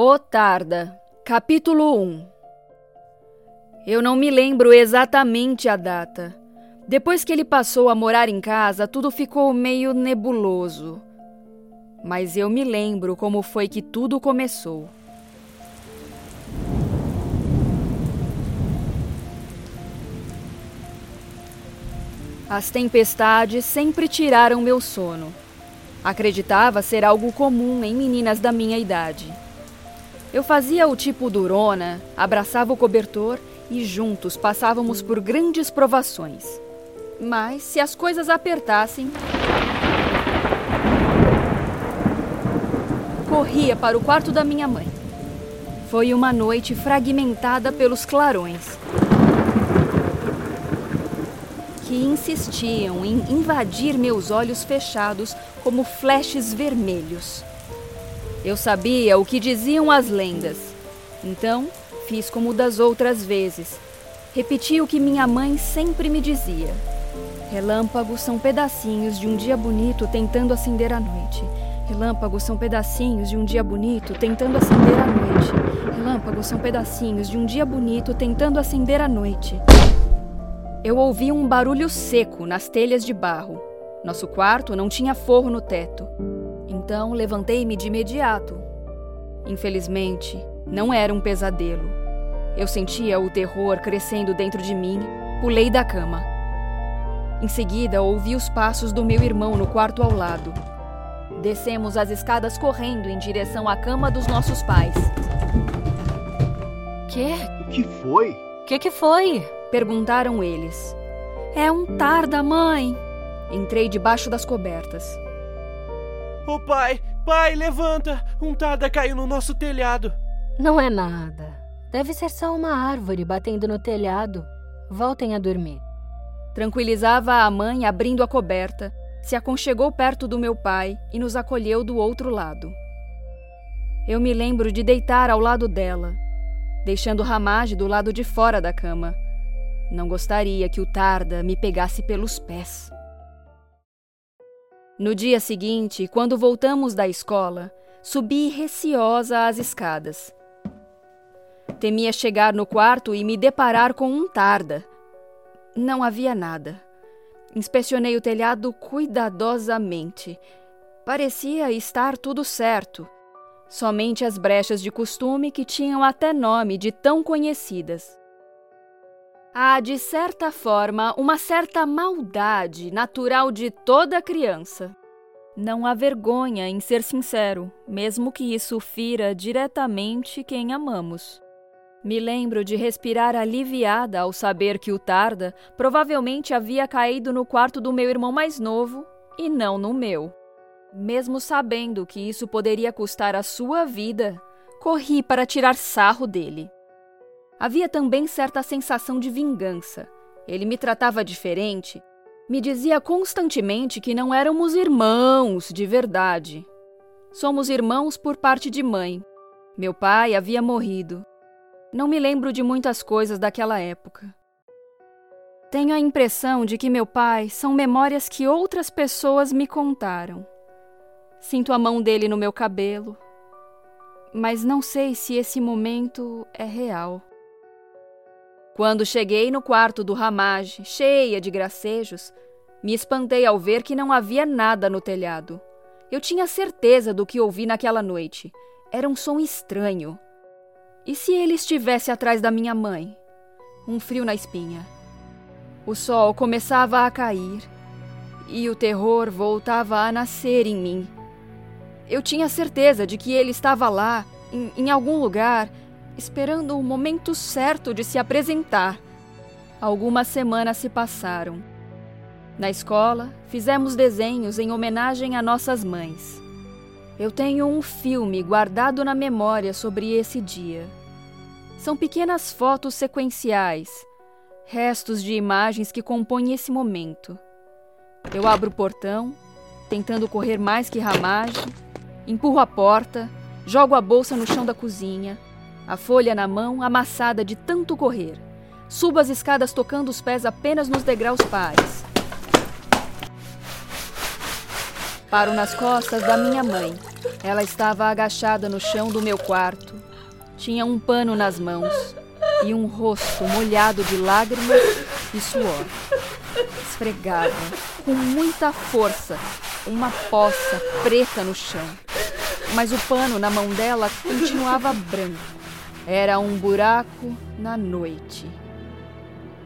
O Tarda, capítulo 1 Eu não me lembro exatamente a data. Depois que ele passou a morar em casa, tudo ficou meio nebuloso. Mas eu me lembro como foi que tudo começou. As tempestades sempre tiraram meu sono. Acreditava ser algo comum em meninas da minha idade. Eu fazia o tipo durona, abraçava o cobertor e juntos passávamos por grandes provações. Mas se as coisas apertassem, corria para o quarto da minha mãe. Foi uma noite fragmentada pelos clarões que insistiam em invadir meus olhos fechados como flashes vermelhos. Eu sabia o que diziam as lendas, então fiz como das outras vezes. Repeti o que minha mãe sempre me dizia. Relâmpagos são pedacinhos de um dia bonito tentando acender a noite. Relâmpagos são pedacinhos de um dia bonito tentando acender a noite. Relâmpagos são pedacinhos de um dia bonito tentando acender a noite. Eu ouvi um barulho seco nas telhas de barro. Nosso quarto não tinha forro no teto. Então levantei-me de imediato. Infelizmente, não era um pesadelo. Eu sentia o terror crescendo dentro de mim, pulei da cama. Em seguida, ouvi os passos do meu irmão no quarto ao lado. Descemos as escadas correndo em direção à cama dos nossos pais. Que? O que foi? Que que foi? Perguntaram eles. É um tarda, mãe. Entrei debaixo das cobertas. Ô oh, pai, pai, levanta! Um tarda caiu no nosso telhado. Não é nada. Deve ser só uma árvore batendo no telhado. Voltem a dormir. Tranquilizava a mãe abrindo a coberta, se aconchegou perto do meu pai e nos acolheu do outro lado. Eu me lembro de deitar ao lado dela, deixando Ramage do lado de fora da cama não gostaria que o Tarda me pegasse pelos pés. No dia seguinte, quando voltamos da escola, subi receosa as escadas. Temia chegar no quarto e me deparar com um Tarda. Não havia nada. Inspecionei o telhado cuidadosamente. Parecia estar tudo certo. Somente as brechas de costume que tinham até nome de tão conhecidas. Há, de certa forma, uma certa maldade natural de toda criança. Não há vergonha em ser sincero, mesmo que isso fira diretamente quem amamos. Me lembro de respirar aliviada ao saber que o Tarda provavelmente havia caído no quarto do meu irmão mais novo e não no meu. Mesmo sabendo que isso poderia custar a sua vida, corri para tirar sarro dele. Havia também certa sensação de vingança. Ele me tratava diferente, me dizia constantemente que não éramos irmãos de verdade. Somos irmãos por parte de mãe. Meu pai havia morrido. Não me lembro de muitas coisas daquela época. Tenho a impressão de que meu pai são memórias que outras pessoas me contaram. Sinto a mão dele no meu cabelo, mas não sei se esse momento é real. Quando cheguei no quarto do Ramage, cheia de gracejos, me espantei ao ver que não havia nada no telhado. Eu tinha certeza do que ouvi naquela noite. Era um som estranho. E se ele estivesse atrás da minha mãe? Um frio na espinha. O sol começava a cair e o terror voltava a nascer em mim. Eu tinha certeza de que ele estava lá, em, em algum lugar, esperando o momento certo de se apresentar. Algumas semanas se passaram. Na escola, fizemos desenhos em homenagem a nossas mães. Eu tenho um filme guardado na memória sobre esse dia. São pequenas fotos sequenciais, restos de imagens que compõem esse momento. Eu abro o portão, tentando correr mais que ramagem, empurro a porta, jogo a bolsa no chão da cozinha, a folha na mão, amassada de tanto correr. Subo as escadas tocando os pés apenas nos degraus pares. Paro nas costas da minha mãe. Ela estava agachada no chão do meu quarto. Tinha um pano nas mãos e um rosto molhado de lágrimas e suor. Esfregava com muita força uma poça preta no chão. Mas o pano na mão dela continuava branco. Era um buraco na noite.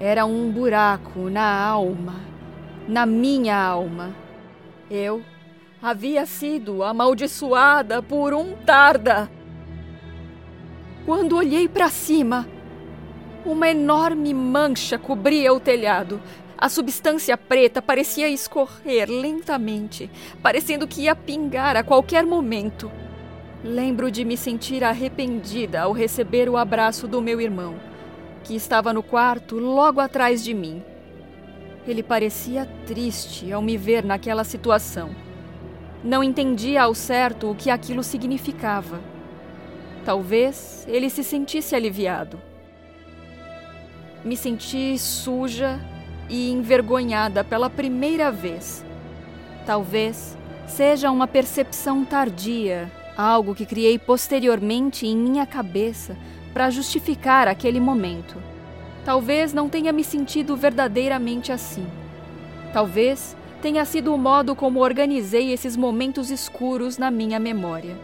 Era um buraco na alma, na minha alma. Eu havia sido amaldiçoada por um tarda. Quando olhei para cima, uma enorme mancha cobria o telhado. A substância preta parecia escorrer lentamente, parecendo que ia pingar a qualquer momento. Lembro de me sentir arrependida ao receber o abraço do meu irmão, que estava no quarto logo atrás de mim. Ele parecia triste ao me ver naquela situação. Não entendia ao certo o que aquilo significava. Talvez ele se sentisse aliviado me senti suja e envergonhada pela primeira vez. Talvez seja uma percepção tardia, algo que criei posteriormente em minha cabeça para justificar aquele momento. Talvez não tenha me sentido verdadeiramente assim. Talvez tenha sido o modo como organizei esses momentos escuros na minha memória.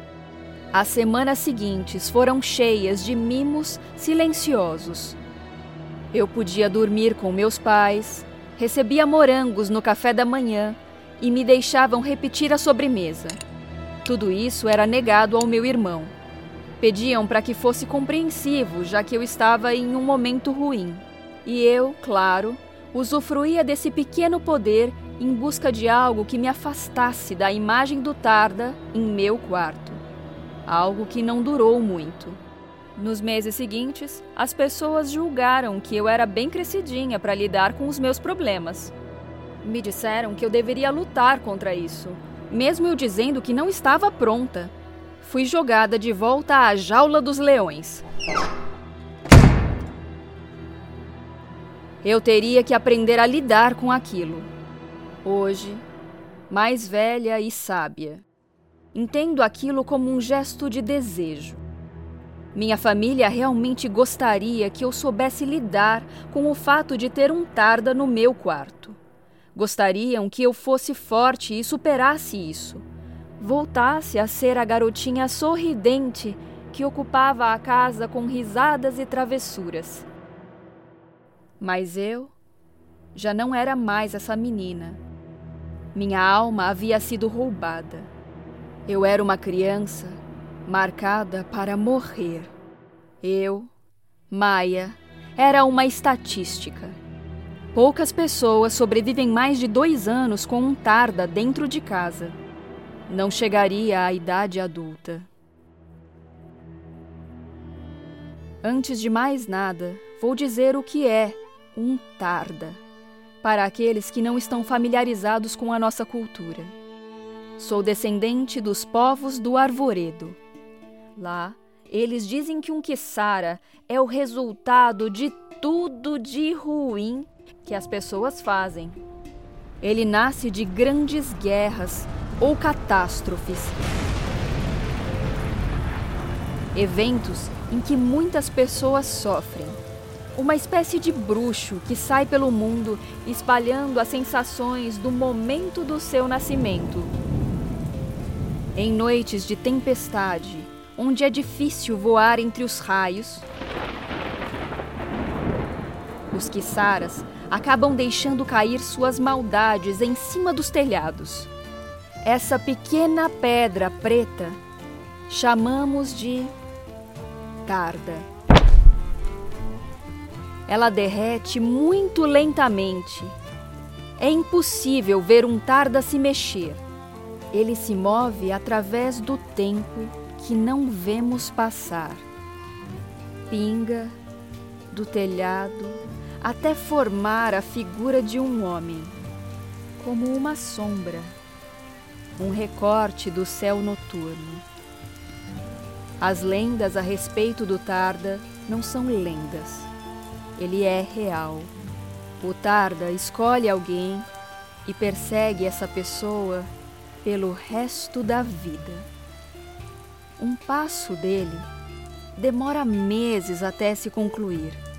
As semanas seguintes foram cheias de mimos silenciosos eu podia dormir com meus pais, recebia morangos no café da manhã e me deixavam repetir a sobremesa. Tudo isso era negado ao meu irmão. Pediam para que fosse compreensivo, já que eu estava em um momento ruim. E eu, claro, usufruía desse pequeno poder em busca de algo que me afastasse da imagem do Tarda em meu quarto. Algo que não durou muito. Nos meses seguintes, as pessoas julgaram que eu era bem crescidinha para lidar com os meus problemas. Me disseram que eu deveria lutar contra isso, mesmo eu dizendo que não estava pronta. Fui jogada de volta à jaula dos leões. Eu teria que aprender a lidar com aquilo. Hoje, mais velha e sábia, entendo aquilo como um gesto de desejo. Minha família realmente gostaria que eu soubesse lidar com o fato de ter um tarda no meu quarto. Gostariam que eu fosse forte e superasse isso. Voltasse a ser a garotinha sorridente que ocupava a casa com risadas e travessuras. Mas eu já não era mais essa menina. Minha alma havia sido roubada. Eu era uma criança marcada para morrer. Eu, Maia, era uma estatística. Poucas pessoas sobrevivem mais de dois anos com um tarda dentro de casa. Não chegaria à idade adulta. Antes de mais nada, vou dizer o que é um tarda, para aqueles que não estão familiarizados com a nossa cultura. Sou descendente dos povos do Arvoredo Lá, eles dizem que um Kissara é o resultado de tudo de ruim que as pessoas fazem. Ele nasce de grandes guerras ou catástrofes. Eventos em que muitas pessoas sofrem. Uma espécie de bruxo que sai pelo mundo espalhando as sensações do momento do seu nascimento. Em noites de tempestade, onde é difícil voar entre os raios. Os quiçaras acabam deixando cair suas maldades em cima dos telhados. Essa pequena pedra preta chamamos de tarda. Ela derrete muito lentamente. É impossível ver um tarda se mexer. Ele se move através do tempo que não vemos passar. Pinga do telhado até formar a figura de um homem, como uma sombra, um recorte do céu noturno. As lendas a respeito do Tarda não são lendas. Ele é real. O Tarda escolhe alguém e persegue essa pessoa pelo resto da vida. um passo dele demora meses até se concluir.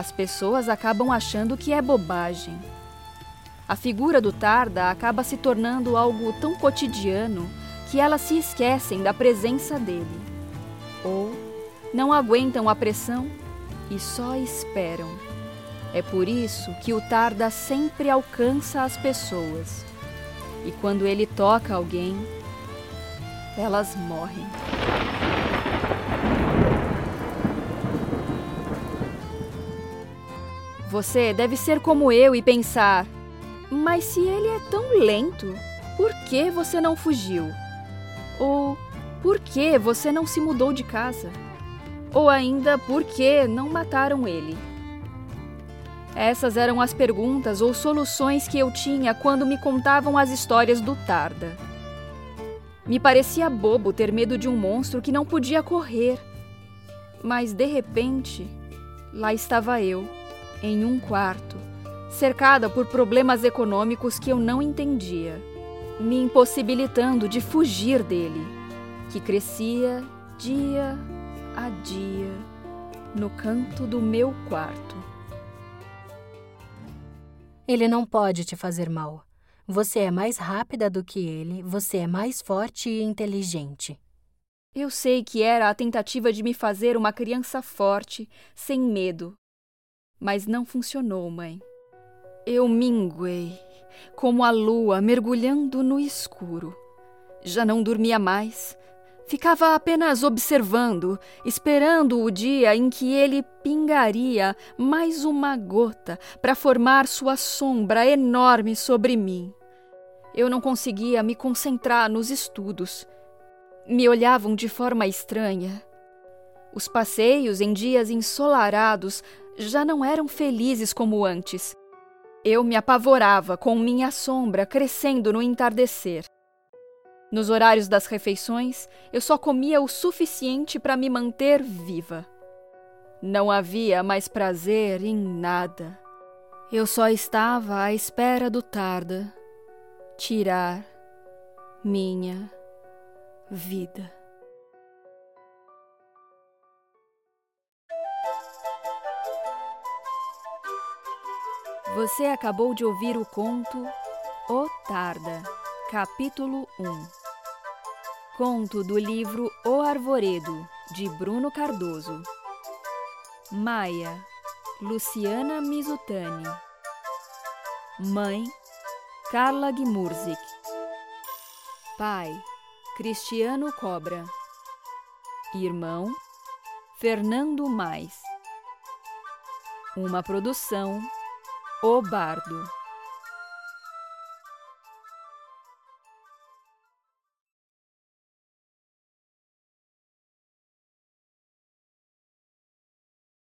As pessoas acabam achando que é bobagem. A figura do Tarda acaba se tornando algo tão cotidiano que elas se esquecem da presença dele. Ou não aguentam a pressão e só esperam. É por isso que o Tarda sempre alcança as pessoas. E quando ele toca alguém, elas morrem. Você deve ser como eu e pensar: mas se ele é tão lento, por que você não fugiu? Ou por que você não se mudou de casa? Ou ainda por que não mataram ele? Essas eram as perguntas ou soluções que eu tinha quando me contavam as histórias do Tarda. Me parecia bobo ter medo de um monstro que não podia correr. Mas de repente, lá estava eu, em um quarto, cercada por problemas econômicos que eu não entendia, me impossibilitando de fugir dele, que crescia dia a dia no canto do meu quarto. Ele não pode te fazer mal. Você é mais rápida do que ele, você é mais forte e inteligente. Eu sei que era a tentativa de me fazer uma criança forte, sem medo. Mas não funcionou, mãe. Eu minguei, como a lua mergulhando no escuro. Já não dormia mais. Ficava apenas observando, esperando o dia em que ele pingaria mais uma gota para formar sua sombra enorme sobre mim. Eu não conseguia me concentrar nos estudos. Me olhavam de forma estranha. Os passeios em dias ensolarados já não eram felizes como antes. Eu me apavorava com minha sombra crescendo no entardecer. Nos horários das refeições, eu só comia o suficiente para me manter viva. Não havia mais prazer em nada. Eu só estava à espera do tarda tirar minha vida. Você acabou de ouvir o conto O Tarda, capítulo 1. Conto do livro O Arvoredo, de Bruno Cardoso. Maia, Luciana Mizutani. Mãe, Carla Gmurzik. Pai, Cristiano Cobra. Irmão, Fernando Mais. Uma produção O Bardo.